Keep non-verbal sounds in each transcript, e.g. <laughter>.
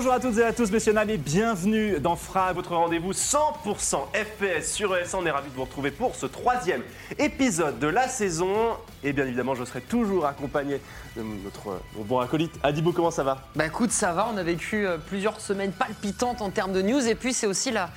Bonjour à toutes et à tous, messieurs dames, et bienvenue dans FRA, votre rendez-vous 100% FPS sur ES1. On est ravis de vous retrouver pour ce troisième épisode de la saison. Et bien évidemment, je serai toujours accompagné de notre bon acolyte. Adibo, comment ça va? Bah écoute, ça va, on a vécu euh, plusieurs semaines palpitantes en termes de news et puis c'est aussi la,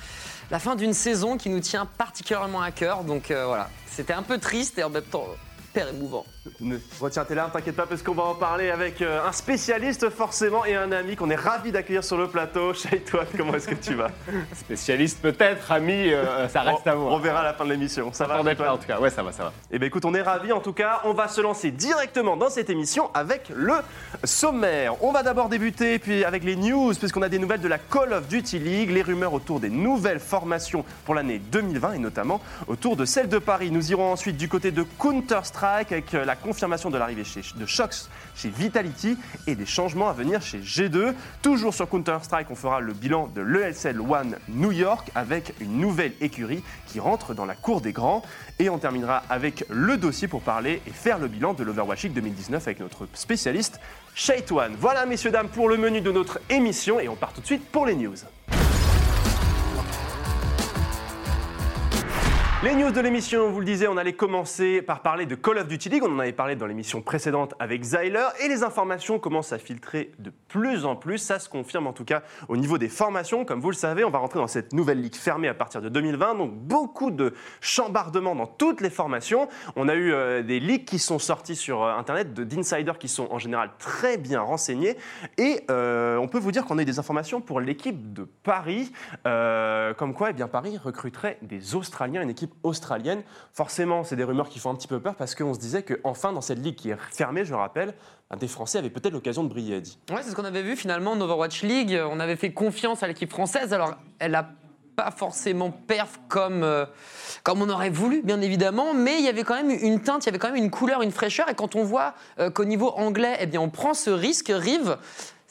fin d'une saison qui nous tient particulièrement à cœur. Donc euh, voilà, c'était un peu triste et en même temps hyper émouvant. Ne retiens tes larmes, t'inquiète pas, parce qu'on va en parler avec euh, un spécialiste forcément et un ami qu'on est ravi d'accueillir sur le plateau. <laughs> Shaitouane, comment est-ce que tu vas? Spécialiste peut-être, ami, euh, ça reste on, à voir. On verra à la fin de l'émission. Ça va Attendez Shaitouane pas en tout cas, ouais ça va, ça va. Eh bien écoute, on est ravis en tout cas. On va se lancer directement dans cette émission avec le sommaire. On va d'abord débuter puis avec les news, puisqu'on a des nouvelles de la Call of Duty League, les rumeurs autour des nouvelles formations pour l'année 2020 et notamment autour de celle de Paris. Nous irons ensuite du côté de Counter-Strike avec euh, la confirmation de l'arrivée de Shox chez Vitality et des changements à venir chez G2. Toujours sur Counter-Strike, on fera le bilan de l'ESL One New York avec une nouvelle écurie qui rentre dans la cour des grands. Et on terminera avec le dossier pour parler et faire le bilan de l'Overwatch League 2019 avec notre spécialiste Shaitwan. Voilà, messieurs, dames, pour le menu de notre émission et on part tout de suite pour les news. Les news de l'émission, on vous le disait, on allait commencer par parler de Call of Duty League. On en avait parlé dans l'émission précédente avec Zyler. Et les informations commencent à filtrer de plus en plus. Ça se confirme en tout cas au niveau des formations. Comme vous le savez, on va rentrer dans cette nouvelle ligue fermée à partir de 2020. Donc beaucoup de chambardements dans toutes les formations. On a eu euh, des leaks qui sont sortis sur euh, Internet de- d'insiders qui sont en général très bien renseignés. Et euh, on peut vous dire qu'on a eu des informations pour l'équipe de Paris. Comme quoi, eh bien, Paris recruterait des Australiens, une équipe australienne. Forcément, c'est des rumeurs qui font un petit peu peur parce qu'on se disait qu'enfin, dans cette ligue qui est fermée, je rappelle, un des Français avait peut-être l'occasion de briller. Ouais, c'est ce qu'on avait vu finalement en Overwatch League. On avait fait confiance à l'équipe française. Alors, elle a pas forcément perf comme, euh, comme on aurait voulu, bien évidemment, mais il y avait quand même une teinte, il y avait quand même une couleur, une fraîcheur. Et quand on voit euh, qu'au niveau anglais, eh bien, on prend ce risque, Rive,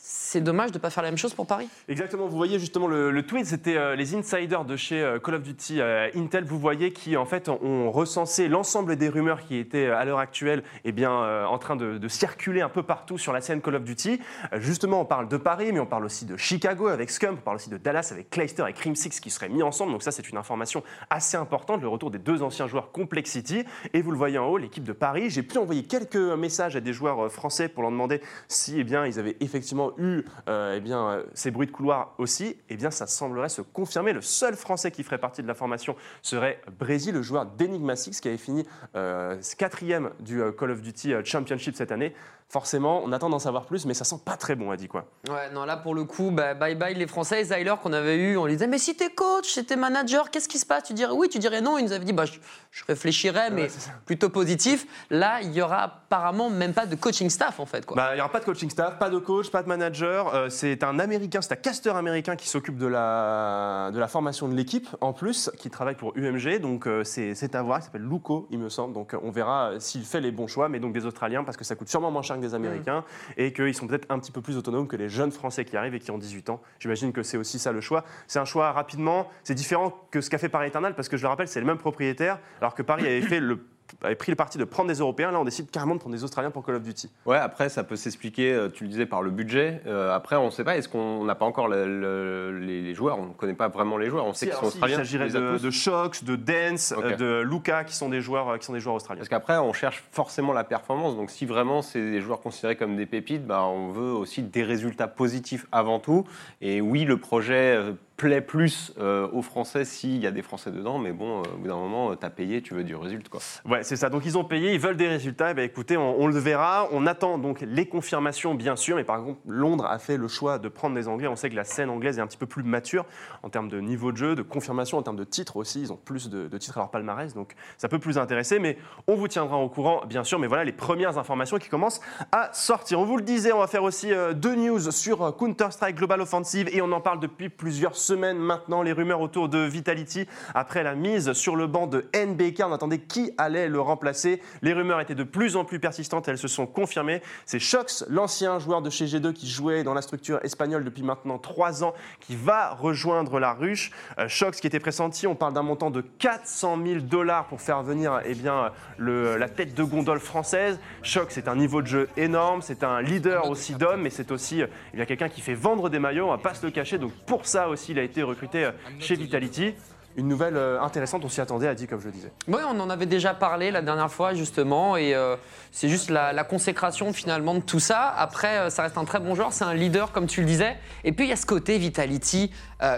c'est dommage de ne pas faire la même chose pour Paris. Exactement, vous voyez justement le, le tweet, c'était euh, les insiders de chez euh, Call of Duty euh, Intel, vous voyez, qui en fait ont recensé l'ensemble des rumeurs qui étaient à l'heure actuelle eh bien, en train de, circuler un peu partout sur la scène Call of Duty. Justement, on parle de Paris, mais on parle aussi de Chicago avec Scum, on parle aussi de Dallas avec Clayster et Crim Six qui seraient mis ensemble. Donc ça, c'est une information assez importante, le retour des deux anciens joueurs Complexity. Et vous le voyez en haut, l'équipe de Paris. J'ai pu envoyer quelques messages à des joueurs français pour leur demander si eh bien, ils avaient effectivement eu euh, eh bien, euh, ces bruits de couloir aussi. Eh bien, ça semblerait se confirmer. Le seul français qui ferait partie de la formation serait Brésil, le joueur d'Enigma Six qui avait fini euh, quatrième du Call of Duty Championship cette année. Forcément, on attend d'en savoir plus, mais ça sent pas très bon, a dit quoi. Ouais, non, là pour le coup, bah, bye bye les Français. Zyler qu'on avait eu, on lui disait, mais si t'es coach, si t'es manager, qu'est-ce qui se passe? Tu dirais oui, tu dirais non. Il nous avait dit, bah, je, je réfléchirais, mais plutôt positif. Là, il y aura apparemment même pas de coaching staff en fait. Quoi. Bah, il n'y aura pas de coaching staff, pas de coach, pas de manager. Euh, c'est un américain, c'est un casteur américain qui s'occupe de la, de la formation de l'équipe en plus, qui travaille pour UMG. Donc euh, c'est à voir. Il s'appelle Luco, il me semble. Donc on verra euh, s'il fait les bons choix, mais donc des Australiens parce que ça coûte sûrement moins cher que des Américains et qu'ils sont peut-être un petit peu plus autonomes que les jeunes Français qui arrivent et qui ont 18 ans. J'imagine que c'est aussi ça le choix. C'est un choix rapidement. C'est différent que ce qu'a fait Paris Eternal parce que je le rappelle, c'est le même propriétaire, alors que Paris avait fait le avait pris le parti de prendre des Européens. Là, on décide carrément de prendre des Australiens pour Call of Duty. Ouais, après ça peut s'expliquer, euh, tu le disais, par le budget. Euh, après, on ne sait pas, est-ce qu'on n'a pas encore le- le- les, les joueurs? On ne connaît pas vraiment les joueurs, on sait Si, qu'ils sont si, australiens. Il s'agirait de, de Shox, de Dance, euh, de Luca, qui sont des joueurs, qui sont des joueurs australiens. Parce qu'après, on cherche forcément la performance. Donc, si vraiment c'est des joueurs considérés comme des pépites, bah, on veut aussi des résultats positifs avant tout. Et oui, le projet plaît plus euh, aux Français s'il y a des Français dedans. Mais bon, euh, au bout d'un moment, tu as payé, tu veux du résultat. Quoi. Ouais, c'est ça. Donc ils ont payé, ils veulent des résultats. Eh ben, écoutez, on, le verra. On attend donc les confirmations, bien sûr. Mais par exemple, Londres a fait le choix de prendre des Anglais. On sait que la scène anglaise est un petit peu plus mature en termes de niveau de jeu, de confirmation, en termes de titres aussi. Ils ont plus de, de titres à leur palmarès, donc ça peut plus intéresser. Mais on vous tiendra au courant, bien sûr. Mais voilà les premières informations qui commencent à sortir. On vous le disait, on va faire aussi euh, deux news sur euh, Counter-Strike Global Offensive et on en parle depuis plusieurs semaines maintenant. Les rumeurs autour de Vitality après la mise sur le banc de NBK. On attendait qui allait le remplacer. Les rumeurs étaient de plus en plus persistantes. Elles se sont confirmées. C'est Shox, l'ancien joueur de chez G2 qui jouait dans la structure espagnole depuis maintenant trois ans, qui va rejoindre la ruche. Euh, Shox qui était pressenti. On parle d'un montant de 400 000 dollars pour faire venir eh bien, la tête de gondole française. Shox, c'est un niveau de jeu énorme. C'est un leader aussi d'hommes, mais c'est aussi eh quelqu'un qui fait vendre des maillots. On va pas se le cacher. Donc pour ça aussi, il a été recruté euh, chez Vitality. Une nouvelle euh, intéressante, on s'y attendait, a dit comme je le disais. Oui, on en avait déjà parlé la dernière fois, justement, et euh, c'est juste la, consécration finalement de tout ça. Après, euh, ça reste un très bon joueur, c'est un leader, comme tu le disais. Et puis, il y a ce côté Vitality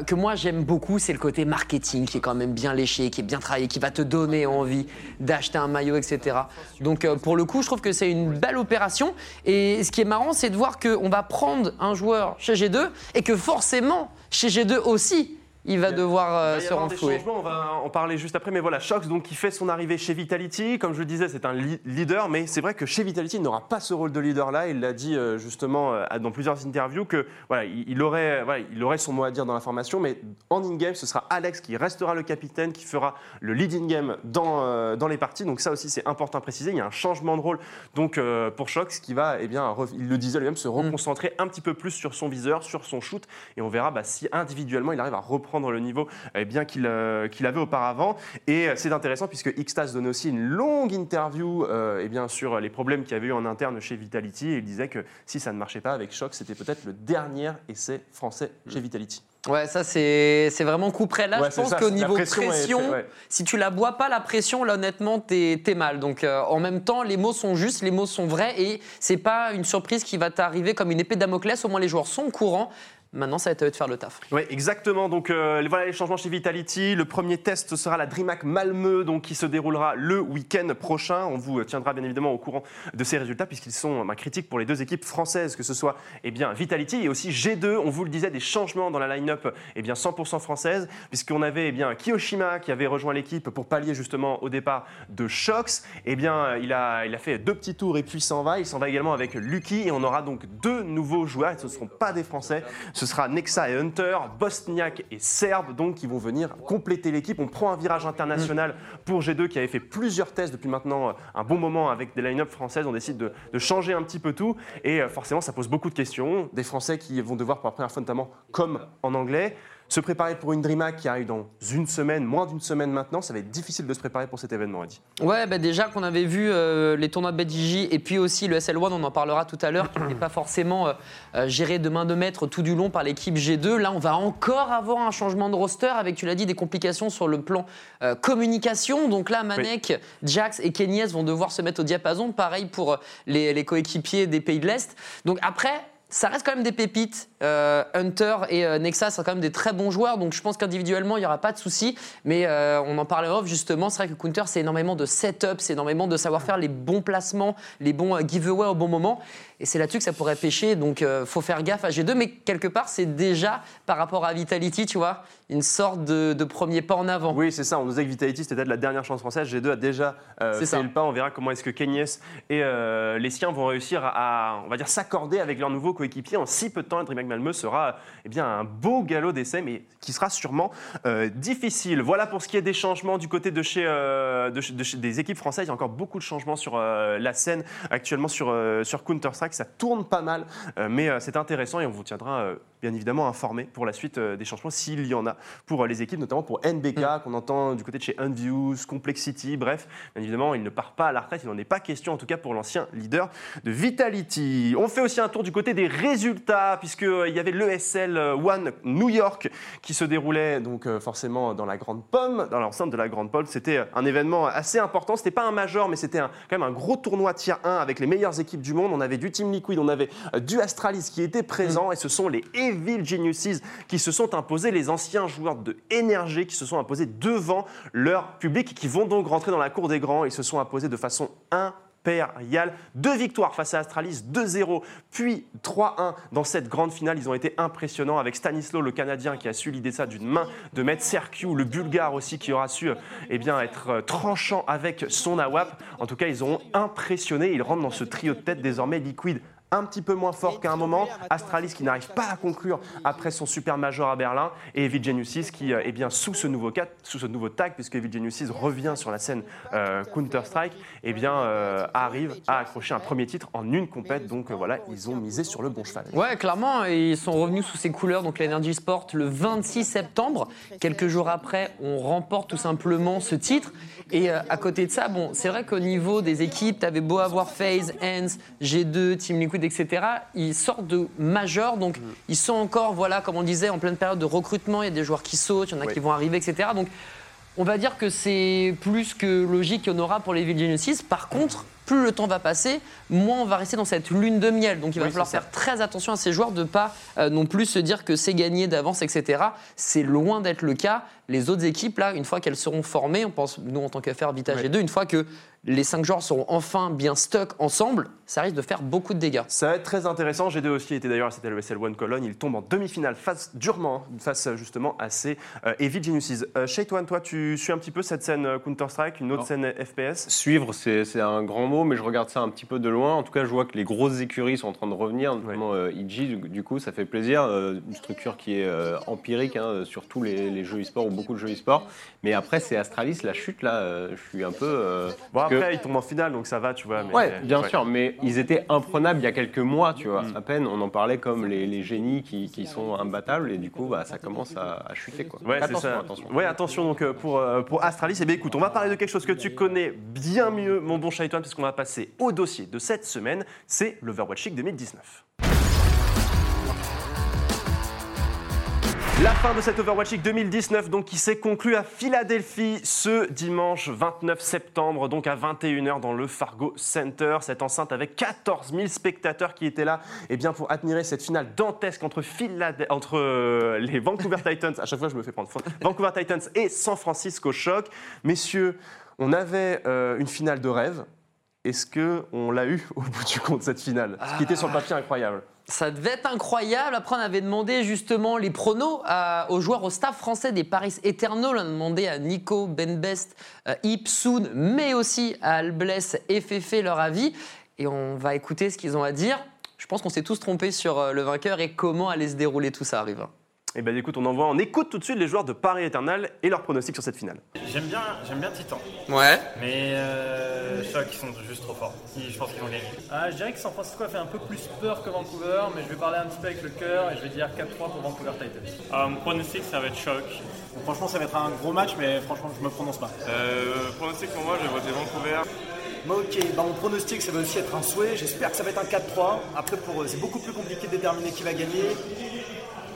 que moi j'aime beaucoup, c'est le côté marketing qui est quand même bien léché, qui est bien travaillé, qui va te donner envie d'acheter un maillot, etc. Donc, pour le coup, je trouve que c'est une belle opération. Et ce qui est marrant, c'est de voir qu'on va prendre un joueur chez G2 et que forcément, chez G2 aussi, il va devoir euh, Il va y se avoir des renflouer. changements, on va en parler juste après. Mais voilà, Shox, donc, qui fait son arrivée chez Vitality. Comme je le disais, c'est un leader, mais c'est vrai que chez Vitality, il n'aura pas ce rôle de leader-là. Il l'a dit euh, justement euh, dans plusieurs interviews que voilà, il, il aurait, voilà, il aurait son mot à dire dans la formation, mais en in-game, ce sera Alex qui restera le capitaine, qui fera le lead in-game dans, euh, dans les parties. Donc ça aussi, c'est important à préciser. Il y a un changement de rôle donc, euh, pour Shox qui va, eh bien, il le disait lui-même, se reconcentrer un petit peu plus sur son viseur, sur son shoot. Et on verra bah, si individuellement, il arrive à reprendre le niveau eh bien qu'il euh, qu'il avait auparavant. Et euh, c'est intéressant puisque Xtas donnait aussi une longue interview euh, eh bien, sur les problèmes qu'il y avait eu en interne chez Vitality. Et il disait que si ça ne marchait pas avec Shox, c'était peut-être le dernier essai français chez Vitality. Ouais, ça c'est c'est vraiment coup près. Là, Ouais, je pense qu'au niveau pression pression, ouais. si tu la bois pas la pression, là honnêtement, t'es es mal. Donc euh, en même temps, les mots sont justes, les mots sont vrais et c'est pas une surprise qui va t'arriver comme une épée de Damoclès. Au moins les joueurs sont au courant. Maintenant, ça va être à eux de faire le taf. Oui, exactement. Donc euh, voilà les changements chez Vitality. Le premier test sera la DreamHack Malmö, donc qui se déroulera le week-end prochain. On vous tiendra bien évidemment au courant de ces résultats puisqu'ils sont bah, critiques pour les deux équipes françaises, que ce soit eh bien Vitality et aussi G2. On vous le disait, des changements dans la line-up eh bien 100% française puisqu'on avait eh bien Kiyoshima qui avait rejoint l'équipe pour pallier justement au départ de Shox. Eh bien il a il a fait deux petits tours et puis s'en va. Il s'en va également avec Lucky et on aura donc deux nouveaux joueurs. Et ce ne seront pas des Français. Sera Nexa et Hunter, Bosniak et Serbe, donc qui vont venir compléter l'équipe. On prend un virage international pour G2 qui avait fait plusieurs tests depuis maintenant euh, un bon moment avec des line-up françaises. On décide de, de changer un petit peu tout et euh, forcément ça pose beaucoup de questions. Des Français qui vont devoir pour la première fois notamment, comme en anglais, se préparer pour une DreamHack qui arrive dans une semaine, moins d'une semaine maintenant. Ça va être difficile de se préparer pour cet événement, Eddie. Ouais, bah déjà qu'on avait vu euh, les tournois de BDJ et puis aussi le SL1, on en parlera tout à l'heure, qui n'est pas forcément euh, euh, géré de main de maître tout du long par l'équipe G2. Là, on va encore avoir un changement de roster avec, tu l'as dit, des complications sur le plan euh, communication. Donc là, Manek, Jax et Kenyes vont devoir se mettre au diapason. Pareil pour les, les coéquipiers des pays de l'Est. Donc après. Ça reste quand même des pépites. Euh, Hunter et euh, Nexa sont quand même des très bons joueurs, donc je pense qu'individuellement, il n'y aura pas de souci. Mais euh, on en parlait off, justement. C'est vrai que Counter, c'est énormément de setup, c'est énormément de savoir faire les bons placements, les bons giveaways au bon moment. Et c'est là-dessus que ça pourrait pêcher, donc euh, faut faire gaffe à G2. Mais quelque part, c'est déjà, par rapport à Vitality, tu vois, une sorte de, de premier pas en avant. Oui, c'est ça. On nous disait que Vitality, c'était peut-être la dernière chance française. G2 a déjà euh, fait ça. le pas. On verra comment est-ce que Kenyes et euh, les siens vont réussir à, à, on va dire, s'accorder avec leur nouveau coéquipier. En si peu de temps, la DreamHack Malmö sera eh bien, un beau galop d'essai, mais qui sera sûrement euh, difficile. Voilà pour ce qui est des changements du côté de chez, de chez- de chez- des équipes françaises. Il y a encore beaucoup de changements sur la scène actuellement sur, sur Counter-Strike. Ça tourne pas mal, euh, mais euh, c'est intéressant et on vous tiendra euh, bien évidemment informé pour la suite euh, des changements s'il y en a pour euh, les équipes, notamment pour NBK qu'on entend du côté de chez Unviews, Complexity, bref, bien évidemment, il ne part pas à la retraite, il n'en est pas question en tout cas pour l'ancien leader de Vitality. On fait aussi un tour du côté des résultats puisqu'il y avait l'ESL One New York qui se déroulait donc euh, forcément dans la Grande Pomme, dans l'enceinte de la Grande Pomme. C'était un événement assez important, c'était pas un major mais c'était quand même un gros tournoi tier 1 avec les meilleures équipes du monde. On avait du Team Liquid, on avait euh, du Astralis qui était présent et ce sont les Evil Geniuses qui se sont imposés, les anciens joueurs de Energy qui se sont imposés devant leur public qui vont donc rentrer dans la cour des grands. Ils se sont imposés de façon impériale. Deux victoires face à Astralis, 2-0, puis 3-1 dans cette grande finale. Ils ont été impressionnants avec Stanislo, le Canadien, qui a su l'idée ça d'une main de mettre le Bulgare aussi, qui aura su eh bien, être euh, tranchant avec son AWAP. En tout cas, ils ont impressionné. Ils rentrent dans ce trio de tête désormais Liquid. Un petit peu moins fort qu'à un moment. Astralis qui n'arrive pas à conclure après son super major à Berlin. Et Evil Geniuses qui est bien sous ce nouveau, cat- sous ce nouveau tag, puisque Evil Geniuses revient sur la scène euh, Counter-Strike, et bien euh, arrive à accrocher un premier titre en une compète. Donc euh, voilà, ils ont misé sur le bon cheval. Ouais, clairement, ils sont revenus sous ces couleurs, donc l'Energy Sport, le 26 septembre. Quelques jours après, on remporte tout simplement ce titre. Et euh, à côté de ça, bon, c'est vrai qu'au niveau des équipes, t'avais beau avoir FaZe, Hens, G2, Team Liquid, etc. Ils sortent de major, donc ils sont encore, voilà, comme on disait, en pleine période de recrutement. Il y a des joueurs qui sautent, il y en a Oui. qui vont arriver, etc. Donc on va dire que c'est plus que logique qu'il y en aura pour les Evil Geniuses. Par contre, plus le temps va passer, moins on va rester dans cette lune de miel. Donc il va Oui, falloir ça. faire très attention à ces joueurs de ne pas euh, non plus se dire que c'est gagné d'avance, etc. C'est loin d'être le cas. Les autres équipes, là, une fois qu'elles seront formées, on pense, nous en tant qu'affaire Vita Ouais. G2, une fois que les cinq joueurs seront enfin bien stuck ensemble, ça risque de faire beaucoup de dégâts. Ça va être très intéressant. G2 aussi était d'ailleurs à cette LESL One Cologne. Il tombe en demi-finale face durement hein, face euh, justement à ces euh, Evil Geniuses. Euh, Shaytoine, toi, tu suis un petit peu cette scène euh, Counter-Strike, une autre Non. scène FPS Suivre, c'est un grand mot, mais je regarde ça un petit peu de loin. En tout cas, je vois que les grosses écuries sont en train de revenir, notamment euh, IG, du, du coup, ça fait plaisir. Euh, une structure qui est euh, empirique hein, sur tous les, les jeux e-sport ou beaucoup de jeux e-sport. Mais après, c'est Astralis, la chute, là, euh, je suis un peu. euh, Bon, que- après, il tombe en finale, donc ça va, tu vois. mais- Ouais, bien ouais. sûr, mais ils étaient imprenables il y a quelques mois, tu vois. Mm. À peine, on en parlait comme les, les génies qui, qui sont imbattables, et du coup, bah, ça commence à, à chuter, quoi. Ouais, attention, ça. attention. Ouais, attention donc euh, pour, euh, pour Astralis. Eh bien, écoute, on va parler de quelque chose que tu connais bien mieux, mon bon Shaitan, puisqu'on va passer au dossier de cette semaine. C'est l'Overwatch League 2019. La fin de cette Overwatch League 2019, donc, qui s'est conclue à Philadelphie ce dimanche 29 septembre, donc à 21h dans le Fargo Center. Cette enceinte avec 14 000 spectateurs qui étaient là eh bien, pour admirer cette finale dantesque entre, euh, les Vancouver Titans, à chaque fois je me fais prendre Vancouver Titans et San Francisco Shock. Messieurs, on avait euh, une finale de rêve. Est-ce qu'on l'a eu au bout du compte, cette finale? Ce qui était sur le papier incroyable. Ça devait être incroyable. Après, on avait demandé justement les pronos aux joueurs, au staff français des Paris Eternal. On a demandé à Nico, Ben Best, euh, Ip, Soon, mais aussi à Albless et Fefe leur avis. Et on va écouter ce qu'ils ont à dire. Je pense qu'on s'est tous trompés sur euh, le vainqueur et comment allait se dérouler tout ça, arrive. Eh bien, écoute, on envoie, on écoute tout de suite les joueurs de Paris Eternal et leurs pronostics sur cette finale. J'aime bien, j'aime bien Titan, Ouais. mais euh, Shock ils sont juste trop forts. Ils- Je pense qu'ils vont gagner. Ah, je dirais que San Francisco a fait un peu plus peur que Vancouver, mais je vais parler un petit peu avec le cœur et je vais dire 4-3 pour Vancouver Titans. Euh, mon pronostic, ça va être Shock. franchement, ça va être un gros match, mais franchement, je me prononce pas. Euh, pronostic pour moi, je vais voter Vancouver. Bah, ok, bah, mon pronostic, ça va aussi être un souhait. J'espère que ça va être un 4-3. Après, pour eux, c'est beaucoup plus compliqué de déterminer qui va gagner.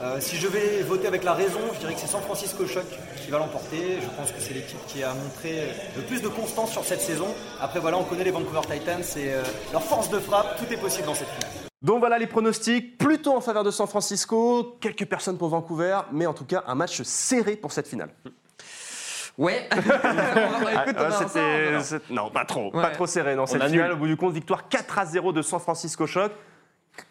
Euh, si je vais voter avec la raison, je dirais que c'est San Francisco Shock qui va l'emporter. Je pense que c'est l'équipe qui a montré le plus de constance sur cette saison. Après, voilà, on connaît les Vancouver Titans et euh, leur force de frappe. Tout est possible dans cette finale. Donc voilà les pronostics, plutôt en faveur de San Francisco, quelques personnes pour Vancouver, mais en tout cas un match serré pour cette finale. Ouais. <laughs> Écoute, Ah, c'est- non, pas trop, Ouais. pas trop serré dans cette finale. Au bout du compte, victoire 4 à 0 de San Francisco Shock.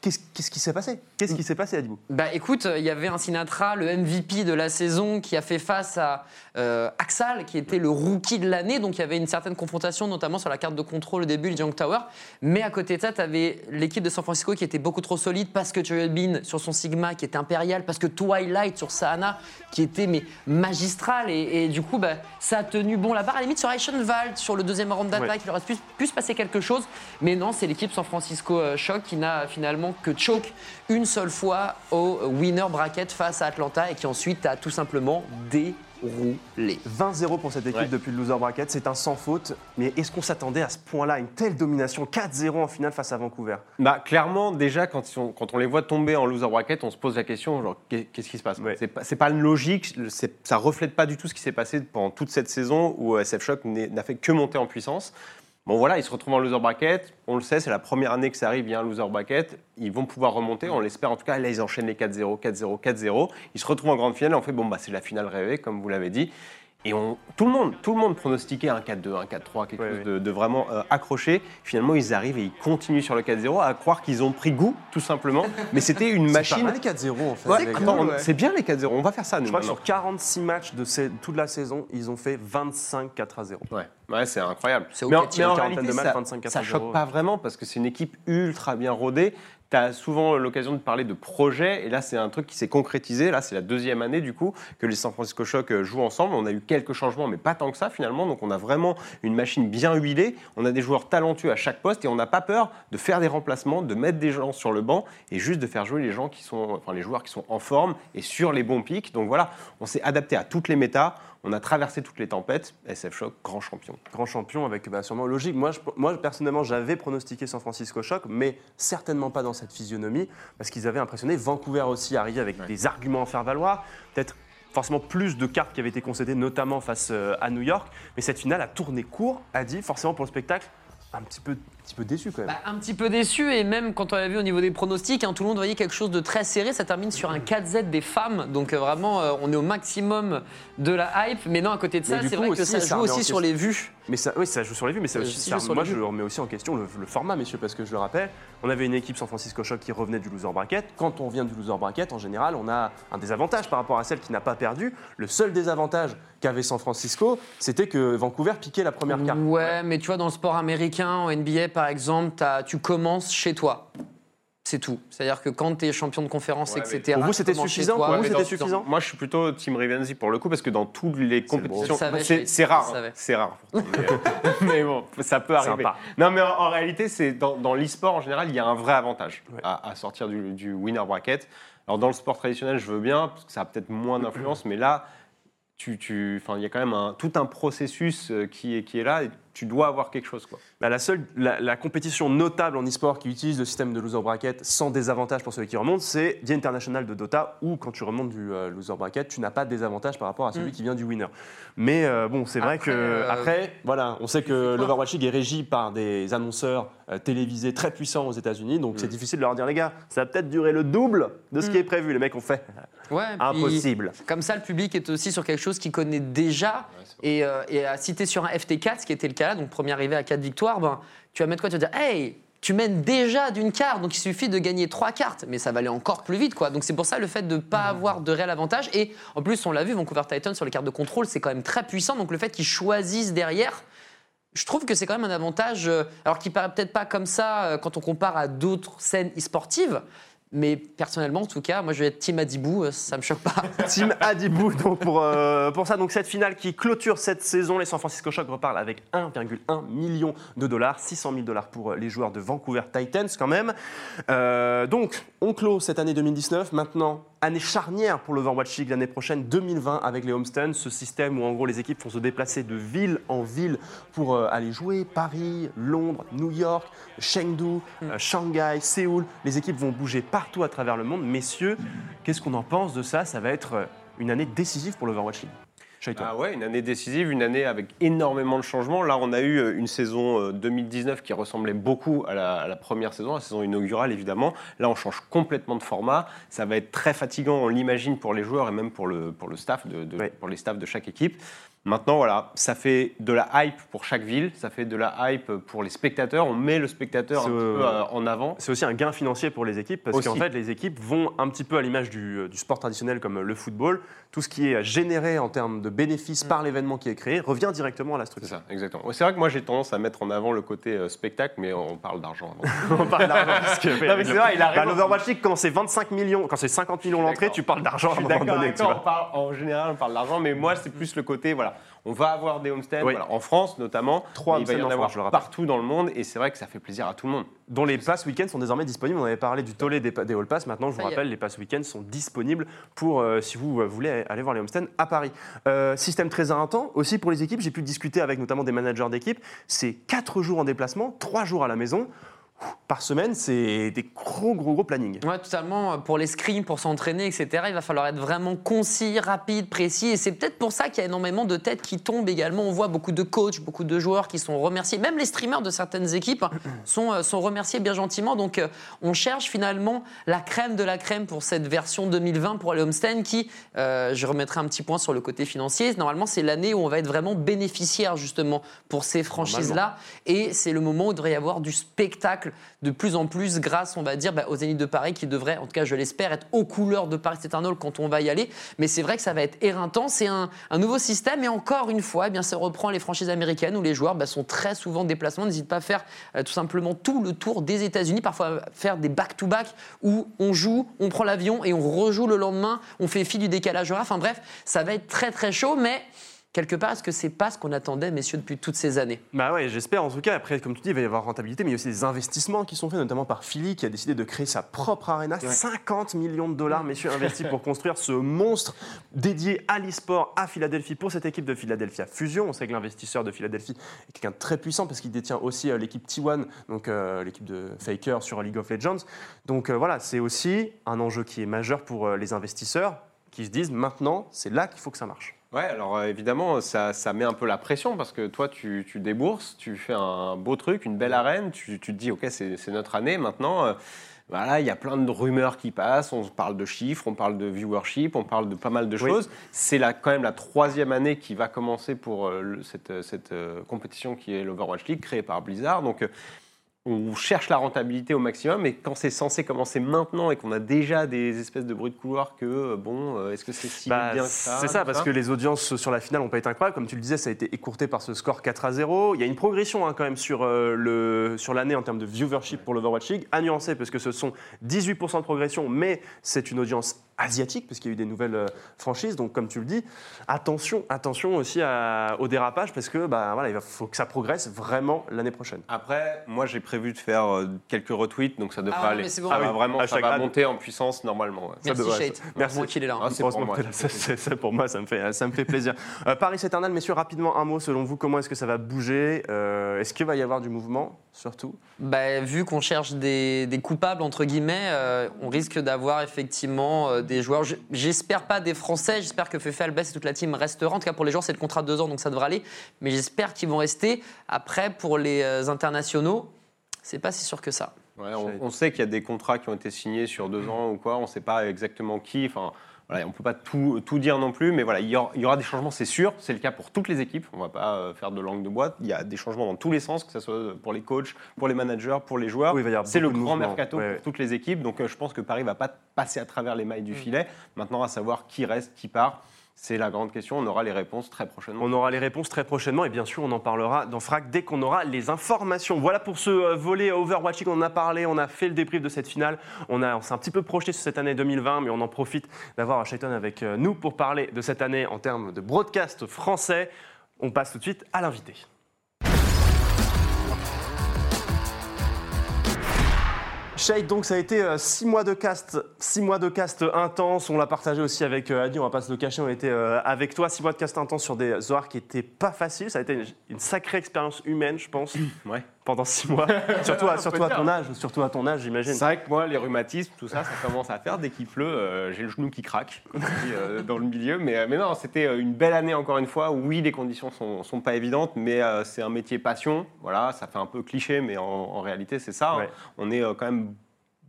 Qu'est-ce qui s'est passé? Qu'est-ce qui s'est passé, Adibou? Bah écoute, il y avait un Sinatra, le MVP de la saison, qui a fait face à euh, Axal, qui était le rookie de l'année. Donc il y avait une certaine confrontation, notamment sur la carte de contrôle au début, le Young Tower. Mais à côté de ça, tu avais l'équipe de San Francisco qui était beaucoup trop solide parce que Joel Bean sur son Sigma qui était impérial, parce que Twilight sur Sahana qui était mais magistral. Et, et du coup, bah, ça a tenu bon la barre. À la limite, sur Eichenwald, sur le deuxième round d'attaque, Ouais. il aurait pu, pu se passer quelque chose. Mais non, c'est l'équipe San Francisco euh, Shock qui n'a finalement que choke une seule fois au winner bracket face à Atlanta et qui ensuite a tout simplement déroulé. 20-0 pour cette équipe Ouais. depuis le loser bracket, c'est un sans faute. Mais est-ce qu'on s'attendait à ce point-là, à une telle domination 4-0 en finale face à Vancouver? Bah, clairement, déjà, quand on, quand on les voit tomber en loser bracket, on se pose la question, genre, qu'est- qu'est-ce qui se passe? Ouais. C'est pas, c'est pas une logique, ça reflète pas du tout ce qui s'est passé pendant toute cette saison où SF Shock n'est- n'a fait que monter en puissance. Bon voilà, ils se retrouvent en loser bracket, on le sait, c'est la première année que ça arrive, il y a un loser bracket, ils vont pouvoir remonter, on l'espère en tout cas, là ils enchaînent les 4-0, 4-0, 4-0, ils se retrouvent en grande finale, on fait bon bah c'est la finale rêvée, comme vous l'avez dit. Et on, tout, le monde, tout le monde pronostiquait un 4-2, un 4-3, quelque Ouais, chose. De, de vraiment euh, accroché. Finalement, ils arrivent et ils continuent sur le 4-0 à croire qu'ils ont pris goût, tout simplement. <laughs> Mais c'était une machine. Pas mal, 4-0 en fait. Ouais, c'est bien les 4-0, on va faire ça nous. Je crois que sur 46 matchs de ces- toute la saison, ils ont fait 25 4 à 0. Ouais, ouais c'est incroyable. C'est mais en, mais en une quarantaine réalité, de matchs, ça, 25, ça 4-0. choque pas vraiment parce que c'est une équipe ultra bien rodée. Tu as souvent l'occasion de parler de projet et là, c'est un truc qui s'est concrétisé. Là, c'est la deuxième année du coup que les San Francisco Shock jouent ensemble. On a eu quelques changements, mais pas tant que ça finalement. Donc, on a vraiment une machine bien huilée. On a des joueurs talentueux à chaque poste et on n'a pas peur de faire des remplacements, de mettre des gens sur le banc et juste de faire jouer les gens qui sont, enfin, les joueurs qui sont en forme et sur les bons pics. Donc voilà, on s'est adapté à toutes les méta. On a traversé toutes les tempêtes. SF Shock, grand champion. Grand champion avec bah, sûrement logique. Moi, je- moi, personnellement, j'avais pronostiqué San Francisco Shock, mais certainement pas dans cette physionomie, parce qu'ils avaient impressionné. Vancouver aussi arrivé avec des arguments à faire valoir. Peut-être forcément plus de cartes qui avaient été concédées, notamment face euh, à New York. Mais cette finale a tourné court, a dit, forcément pour le spectacle, un petit peu, un petit peu déçu quand même. Bah, un petit peu déçu et même quand on a vu au niveau des pronostics, hein, tout le monde voyait quelque chose de très serré. Ça termine sur un 4Z des femmes, donc euh, vraiment euh, on est au maximum de la hype. Mais non, à côté de ça, c'est vrai que ça ça joue aussi sur les vues. Mais ça, oui, ça joue sur les vues, mais ça Euh, aussi, ça- moi je remets aussi en question le, le format, messieurs, parce que je le rappelle, on avait une équipe San Francisco Shock qui revenait du loser bracket. Quand on vient du loser bracket, en général, on a un désavantage par rapport à celle qui n'a pas perdu. Le seul désavantage qu'avait San Francisco, c'était que Vancouver piquait la première carte. Ouais, mais tu vois, dans le sport américain, en NBA par exemple, tu commences chez toi. C'est tout. C'est-à-dire que quand tu es champion de conférence, Ouais, etc. pour vous, c'était suffisant toi. Pour vous, c'était suffisant Moi, je suis plutôt Team Rivenzi pour le coup, parce que dans toutes les compétitions, c'est rare, c'est rare. toi, mais, <laughs> mais bon, ça peut arriver. Sympa. Non, mais en, en réalité, c'est dans, dans l'e-sport en général, il y a un vrai avantage Ouais. à, à sortir du, du winner bracket. Alors dans le sport traditionnel, je veux bien, parce que ça a peut-être moins d'influence, mais là, tu, il y a quand même un, tout un processus euh, qui est, qui est là, et tu dois avoir quelque chose, quoi. Bah, la seule la, la compétition notable en e-sport qui utilise le système de loser bracket sans désavantage pour celui qui remonte, c'est The International de Dota, où quand tu remontes du euh, loser bracket, tu n'as pas de désavantage par rapport à celui Mm. qui vient du winner. Mais euh, bon, c'est vrai que euh, après, voilà, on sait que l'Overwatch League est régi par des annonceurs télévisés très puissants aux États-Unis, donc c'est difficile de leur dire les gars, ça va peut-être durer le double de ce qui Mm. est prévu. Les mecs ont fait Ouais, puis- impossible. Comme ça, le public est aussi sur quelque chose qu'il connaît déjà. Et, euh, et à citer sur un FT4, ce qui était le cas là, donc premier arrivé à 4 victoires, ben, tu vas mettre quoi? Tu vas dire, hey, tu mènes déjà d'une carte, donc il suffit de gagner trois cartes, mais ça va aller encore plus vite. quoi. Donc c'est pour ça le fait de ne pas avoir de réel avantage. Et en plus, on l'a vu, Vancouver Titan sur les cartes de contrôle, c'est quand même très puissant. Donc le fait qu'ils choisissent derrière, je trouve que c'est quand même un avantage, euh, alors qui paraît peut-être pas comme ça euh, quand on compare à d'autres scènes e-sportives. Mais personnellement, en tout cas, moi je vais être Team Adibou, euh, ça me choque pas. <laughs> Team Adibou donc pour, euh, pour ça. Donc cette finale qui clôture cette saison, les San Francisco Shock repartent avec 1,1 million de dollars, 600 000 dollars pour les joueurs de Vancouver Titans quand même. Euh, donc on clôt cette année 2019. Maintenant, année charnière pour l'Overwatch League l'année prochaine, 2020 avec les homestands, ce système où en gros les équipes vont se déplacer de ville en ville pour euh, aller jouer. Paris, Londres, New York, Chengdu, euh, Shanghai, Séoul. Les équipes vont bouger partout à travers le monde. Messieurs, qu'est-ce qu'on en pense de ça? Ça va être euh, une année décisive pour l'Overwatch League. Ah ouais, une année décisive, une année avec énormément de changements. Là, on a eu euh, une saison euh, 2019 qui ressemblait beaucoup à la, à la première saison, la saison inaugurale évidemment. Là, on change complètement de format. Ça va être très fatigant, on l'imagine, pour les joueurs et même pour le, pour le staff, de, de- Ouais. pour les staffs de chaque équipe. Maintenant, voilà, ça fait de la hype pour chaque ville, ça fait de la hype pour les spectateurs. On met le spectateur un C'est, petit euh, peu euh, en avant. C'est aussi un gain financier pour les équipes parce qu'en fait, les équipes vont un petit peu à l'image du, du sport traditionnel comme le football. Tout ce qui est généré en termes de bénéfices par l'événement qui est créé revient directement à la C'est structure. ça, exactement. C'est vrai que moi, j'ai tendance à mettre en avant le côté euh, spectacle, mais on parle d'argent avant. <laughs> On parle d'argent. parce que- <laughs> Non, mais c'est vrai, il a Bah. L'Overwatch League, quand c'est 25 millions, quand c'est 50 millions l'entrée, tu parles d'argent à Je un suis moment d'accord donné. on parle- en général, on parle d'argent, mais moi, c'est plus le côté, voilà, on va avoir des homesteads, Oui. voilà, en France notamment, Trois il va y homesteads en en avoir France, partout dans le monde, et c'est vrai que ça fait plaisir à tout le monde. dont les passes week-end sont désormais disponibles. On avait parlé du tollé des, des Hall Pass. Maintenant, je vous rappelle, les passes week-end sont disponibles pour euh, si vous euh, voulez aller voir les homestands à Paris. Euh, système très intentant aussi pour les équipes. J'ai pu discuter avec notamment des managers d'équipe. C'est 4 jours en déplacement, 3 jours à la maison. Par semaine, c'est des gros, gros, gros plannings. Ouais, totalement. Pour les scrims, pour s'entraîner, etc., il va falloir être vraiment concis, rapide, précis. Et c'est peut-être pour ça qu'il y a énormément de têtes qui tombent également. On voit beaucoup de coachs, beaucoup de joueurs qui sont remerciés. Même les streamers de certaines équipes hein, <coughs> sont, euh, sont remerciés bien gentiment. Donc, euh, on cherche finalement la crème de la crème pour cette version 2020 pour les homestand qui, euh, je remettrai un petit point sur le côté financier. Normalement, c'est l'année où on va être vraiment bénéficiaire justement pour ces franchises-là. Et c'est le moment où il devrait y avoir du spectacle de plus en plus grâce, on va dire, bah, aux Zénith de Paris qui devraient, en tout cas je l'espère, être aux couleurs de Paris Eternal quand on va y aller. Mais c'est vrai que ça va être éreintant. C'est un, un nouveau système et encore une fois, eh bien, ça reprend les franchises américaines où les joueurs bah, sont très souvent en déplacement. N'hésite pas à faire euh, tout simplement tout le tour des États-Unis, parfois faire des back-to-back où on joue, on prend l'avion et on rejoue le lendemain, on fait fi du décalage horaire. Enfin bref, ça va être très très chaud, mais quelque part, est-ce que c'est pas ce qu'on attendait, messieurs, depuis toutes ces années? Bah ouais, j'espère en tout cas. Après, comme tu dis, il va y avoir rentabilité, mais il y a aussi des investissements qui sont faits, notamment par Philly, qui a décidé de créer sa propre arena. 50 millions de dollars, messieurs, investis pour construire ce monstre dédié à l'e-sport à Philadelphie pour cette équipe de Philadelphia Fusion. On sait que l'investisseur de Philadelphie est quelqu'un de très puissant parce qu'il détient aussi euh, l'équipe T1, donc euh, l'équipe de Faker sur League of Legends. Donc euh, voilà, c'est aussi un enjeu qui est majeur pour euh, les investisseurs qui se disent maintenant, c'est là qu'il faut que ça marche. Ouais, alors euh, évidemment, ça, ça met un peu la pression parce que toi, tu, tu débourses, tu fais un beau truc, une belle arène, tu, tu te dis, OK, c'est c'est notre année maintenant. euh, voilà, il y a plein de rumeurs qui passent, on parle de chiffres, on parle de viewership, on parle de pas mal de Oui. choses. C'est la- quand même la troisième année qui va commencer pour euh, cette, cette, euh, compétition qui est l'Overwatch League, créée par Blizzard. Donc, euh, on cherche la rentabilité au maximum, et quand c'est censé commencer maintenant et qu'on a déjà des espèces de bruits de couloir que, euh, bon, euh, est-ce que c'est si Bah, bien que ça C'est ça, parce que les audiences sur la finale n'ont pas été incroyables. Comme tu le disais, ça a été écourté par ce score 4 à 0. Il y a une progression hein, quand même sur euh, le- sur l'année en termes de viewership pour l'Overwatch League. À nuancer, parce que ce sont 18% de progression, mais c'est une audience asiatique, parce qu'il y a eu des nouvelles euh, franchises. Donc, comme tu le dis, attention, attention aussi à- au dérapage, parce que bah, voilà, il faut que ça progresse vraiment l'année prochaine. Après, moi j'ai prévu de faire euh, quelques retweets, donc ça devrait Ah aller. mais c'est bon. Ça Ah va oui. vraiment, ça va monter en puissance normalement. ouais. Merci devrait, Shade. ça. Merci. Moi qu'il est là. hein. Ah, c'est pour moi. ça, pour moi, ça me fait, ça me fait plaisir. <laughs> Euh, Paris Eternal, messieurs, rapidement un mot selon vous, comment est-ce que ça va bouger? Euh, Est-ce qu'il va y avoir du mouvement, surtout? Bah, vu qu'on cherche des, des coupables, entre guillemets, euh, on risque d'avoir effectivement euh, des joueurs. Je- J'espère pas des Français, j'espère que Fefe Albès et toute la team resteront. En tout cas, pour les joueurs, c'est le contrat de deux ans, donc ça devrait aller. Mais j'espère qu'ils vont rester. Après, pour les euh, internationaux, c'est pas si sûr que ça. On, on sait qu'il y a des contrats qui ont été signés sur deux ans ou quoi, on ne sait pas exactement qui. Enfin, voilà, on ne peut pas tout, tout dire non plus, mais voilà, il y aura, il y aura des changements, c'est sûr. C'est le cas pour toutes les équipes. On ne va pas euh, faire de langue de boîte. Il y a des changements dans tous les sens, que ce soit pour les coachs, pour les managers, pour les joueurs. Oui, c'est le grand mercato Ouais, ouais. pour toutes les équipes. Donc euh, je pense que Paris ne va pas passer à travers les mailles du Mm. filet. Maintenant, à savoir qui reste, qui part, c'est la grande question. On aura les réponses très prochainement. On aura les réponses très prochainement et bien sûr on en parlera dans Frac dès qu'on aura les informations. Voilà pour ce euh, volet Overwatch League, on en a parlé, on a fait le débrief de cette finale. On, a- on s'est un petit peu projeté sur cette année 2020 mais on en profite d'avoir Shaiton avec euh, nous pour parler de cette année en termes de broadcast français. On passe tout de suite à l'invité. Shade, donc ça a été euh, six mois de cast, mois de cast intense. On l'a partagé aussi avec euh, Adi, on va pas se le cacher, on était euh, avec toi. Six mois de cast intense sur des Zohar qui étaient pas faciles. Ça a été une, une sacrée expérience humaine, je pense, Ouais. Pendant six mois. <laughs> surtout à, surtout à ton âge, surtout à ton âge, j'imagine. C'est vrai que moi, les rhumatismes, tout ça, ça commence à faire. Dès qu'il pleut, euh, j'ai le genou qui craque comme on dit, euh, dans le milieu. Mais, euh, mais non, c'était une belle année encore une fois. Oui, les conditions sont, sont pas évidentes, mais euh, c'est un métier passion. Voilà, ça fait un peu cliché, mais en, en réalité, c'est ça. hein. Ouais. On est euh, quand même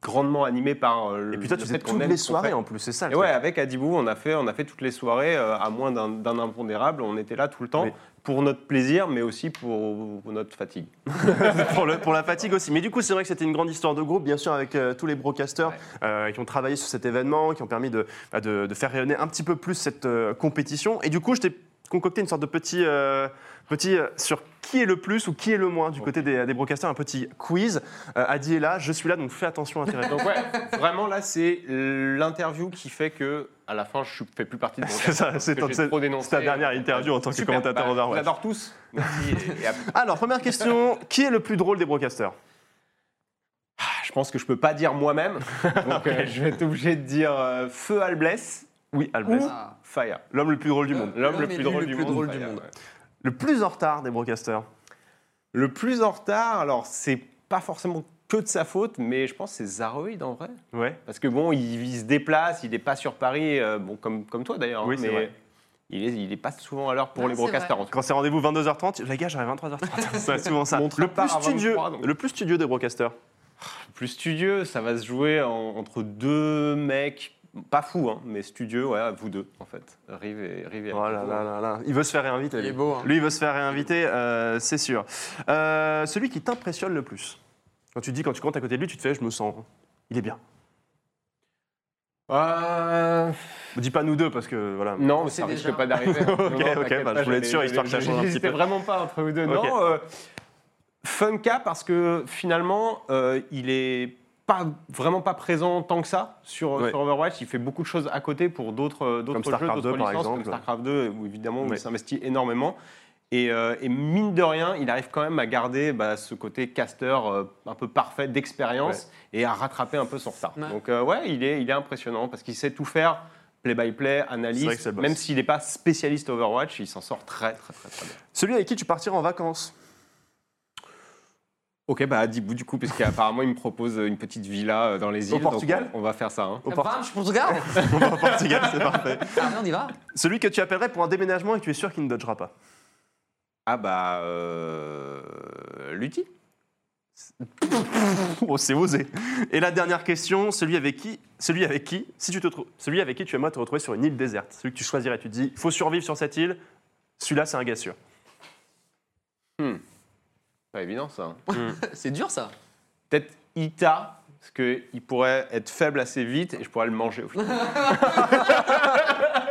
grandement animé par euh, Et puis toi, le tu qu'on toutes les soirées en plus, c'est ça. le Et ouais, avec Adibou, on a fait, on a fait toutes les soirées, euh, à moins d'un impondérable. On était là tout le temps pour notre plaisir, mais aussi pour, pour notre fatigue. <laughs> pour, le- pour la fatigue aussi. Mais du coup, c'est vrai que c'était une grande histoire de groupe, bien sûr, avec euh, tous les broadcasters euh, qui ont travaillé sur cet événement, qui ont permis de, bah, de- de faire rayonner un petit peu plus cette compétition. Et du coup, je t'ai concocté une sorte de petit, euh, petit euh, sur qui est le plus ou qui est le moins du côté des, des broadcasters, un petit quiz. Euh, Adi est là, je suis là, donc fais attention à tes réponses. Donc ouais, vraiment là, c'est l'interview qui fait que à la fin, je ne fais plus partie de mon C'est ça, c'est ta dernière interview en tant que commentateur bah, Overwatch. J'adore tous. Et- et Alors, première question, qui est le plus drôle des broadcasters? Ah, je pense que je peux pas dire moi-même, <laughs> donc euh, je vais être obligé de dire euh, Feu Albless Oui, Albert. Ah. Fire. L'homme le plus drôle du monde. L'homme le plus élu drôle le du plus monde. drôle du Fire, monde. ouais. Le plus en retard des broadcasters Le plus en retard, alors c'est pas forcément que de sa faute, mais je pense que c'est Zaroid en vrai. Ouais. Parce que bon, il, il se déplace, il n'est pas sur Paris, euh, bon, comme, comme toi d'ailleurs, Oui, hein, c'est mais vrai. il est, il est pas souvent à l'heure pour Ah, les broadcasters. Quand c'est rendez-vous 22h30, les gars, j'arrive à 23h30. <laughs> c'est souvent ça. Le plus, studieux, 23, donc. le plus studieux des broadcasters. Plus studieux, ça va se jouer en- entre deux mecs, pas fous, hein, mais studieux, ouais, vous deux en fait. Rive et, Rive et Oh là là là là. Il veut se faire réinviter. Il lui. est beau, hein. Lui, il veut se faire réinviter, euh, c'est sûr. Euh, celui qui t'impressionne le plus. Quand tu dis, quand tu comptes à côté de lui, tu te fais, je me sens. Il est bien. Euh, Ne dis pas nous deux parce que voilà. non, C'est ça risque déjà. pas d'arriver. <laughs> Non, ok, t'inquiète bah, pas, je voulais être sûr, histoire que ça change un petit peu. vraiment pas entre vous deux. Ok. Non, euh, Funka parce que finalement, euh, il est pas vraiment pas présent tant que ça sur, Ouais. sur Overwatch. Il fait beaucoup de choses à côté pour d'autres euh, d'autres jeux, StarCraft d'autres 2, par licences, exemple. comme StarCraft 2, où évidemment où il s'investit énormément. Et, euh, et mine de rien, il arrive quand même à garder bah, ce côté caster euh, un peu parfait d'expérience et à rattraper un peu son retard. Ouais. Donc euh, ouais, il est, il est impressionnant parce qu'il sait tout faire, play-by-play, que analyse. Même s'il n'est pas spécialiste Overwatch, il s'en sort très très très très bien. Celui avec qui tu partiras en vacances? Ok, bah Dibou du coup, parce qu'apparemment il me propose une petite villa euh, dans les îles. Au donc Portugal on, on va faire ça. hein. Au je Portugal <laughs> On va au Portugal, c'est parfait. Allez, <laughs> on y va. Celui que tu appellerais pour un déménagement et que tu es sûr qu'il ne dodgera pas. Ah bah euh, Lutti. Oh, c'est osé. Et la dernière question, celui avec qui, celui avec qui, si tu te celui avec qui tu aimerais te retrouver sur une île déserte, celui que tu choisirais, tu te dis, il faut survivre sur cette île. Celui-là, c'est un gars sûr. Pas évident ça. hein. <laughs> C'est dur ça. Peut-être Ita, parce qu'il pourrait être faible assez vite et je pourrais le manger au final. <laughs>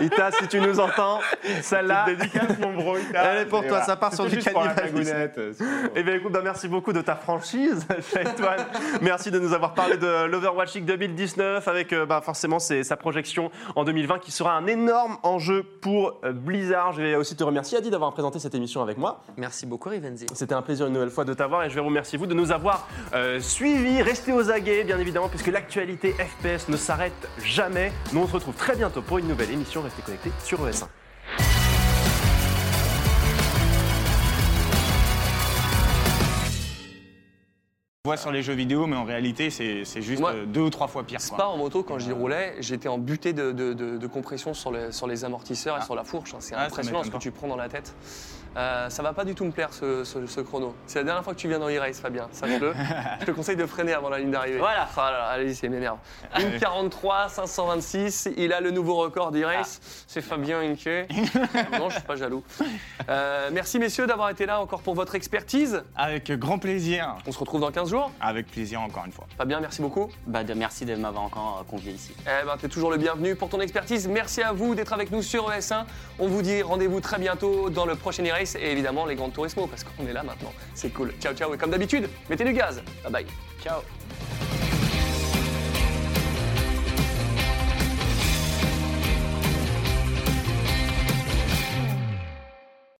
Ita, si tu nous entends, celle-là, Dédicace mon bro Ita. Elle est pour Et toi, ça part sur <laughs> du cannibalisme. euh. Eh bien écoute, bah, merci beaucoup de ta franchise, <laughs> Shaitwan. Merci de nous avoir parlé de l'Overwatch League 2019 avec bah, forcément sa projection en 2020 qui sera un énorme enjeu pour euh, Blizzard. Je vais aussi te remercier Adi d'avoir présenté cette émission avec moi. Merci beaucoup, Rivenzi. C'était un plaisir une nouvelle fois de t'avoir et je vais remercier vous de nous avoir euh, suivis. Restez aux aguets bien évidemment puisque l'actualité FPS ne s'arrête jamais. Nous on se retrouve très bientôt pour une nouvelle émission. Restez connectés sur E ES1. On voit sur les jeux vidéo, mais en réalité, c'est c'est juste Moi, euh, deux ou trois fois pire. quoi. Spa en moto, quand j'y roulais, j'étais en butée de, de- de- de compression sur les, sur les amortisseurs et sur la fourche. hein. C'est Ah, impressionnant ce que tu prends dans la tête. Euh, ça va pas du tout me plaire ce, ce- ce chrono. C'est la dernière fois que tu viens dans e-race, Fabien, sache-le. <laughs> Je te conseille de freiner avant la ligne d'arrivée. Voilà, Ah là là, allez-y, c'est m'énerve. Une 43, 526, il a le nouveau record d'e-race. C'est Fabien Inke. <laughs> non, je suis pas jaloux. Euh, merci messieurs d'avoir été là encore pour votre expertise. Avec grand plaisir. On se retrouve dans 15 jours. Avec plaisir, encore une fois. Fabien, merci beaucoup. Bah, de- merci de m'avoir encore euh, convié ici. Eh ben, t'es toujours le bienvenu pour ton expertise. Merci à vous d'être avec nous sur ES1. On vous dit rendez-vous très bientôt dans le prochain e-race et évidemment les grandes tourismo parce qu'on est là maintenant. C'est cool. Ciao, ciao. Et comme d'habitude, mettez du gaz. Bye bye. Ciao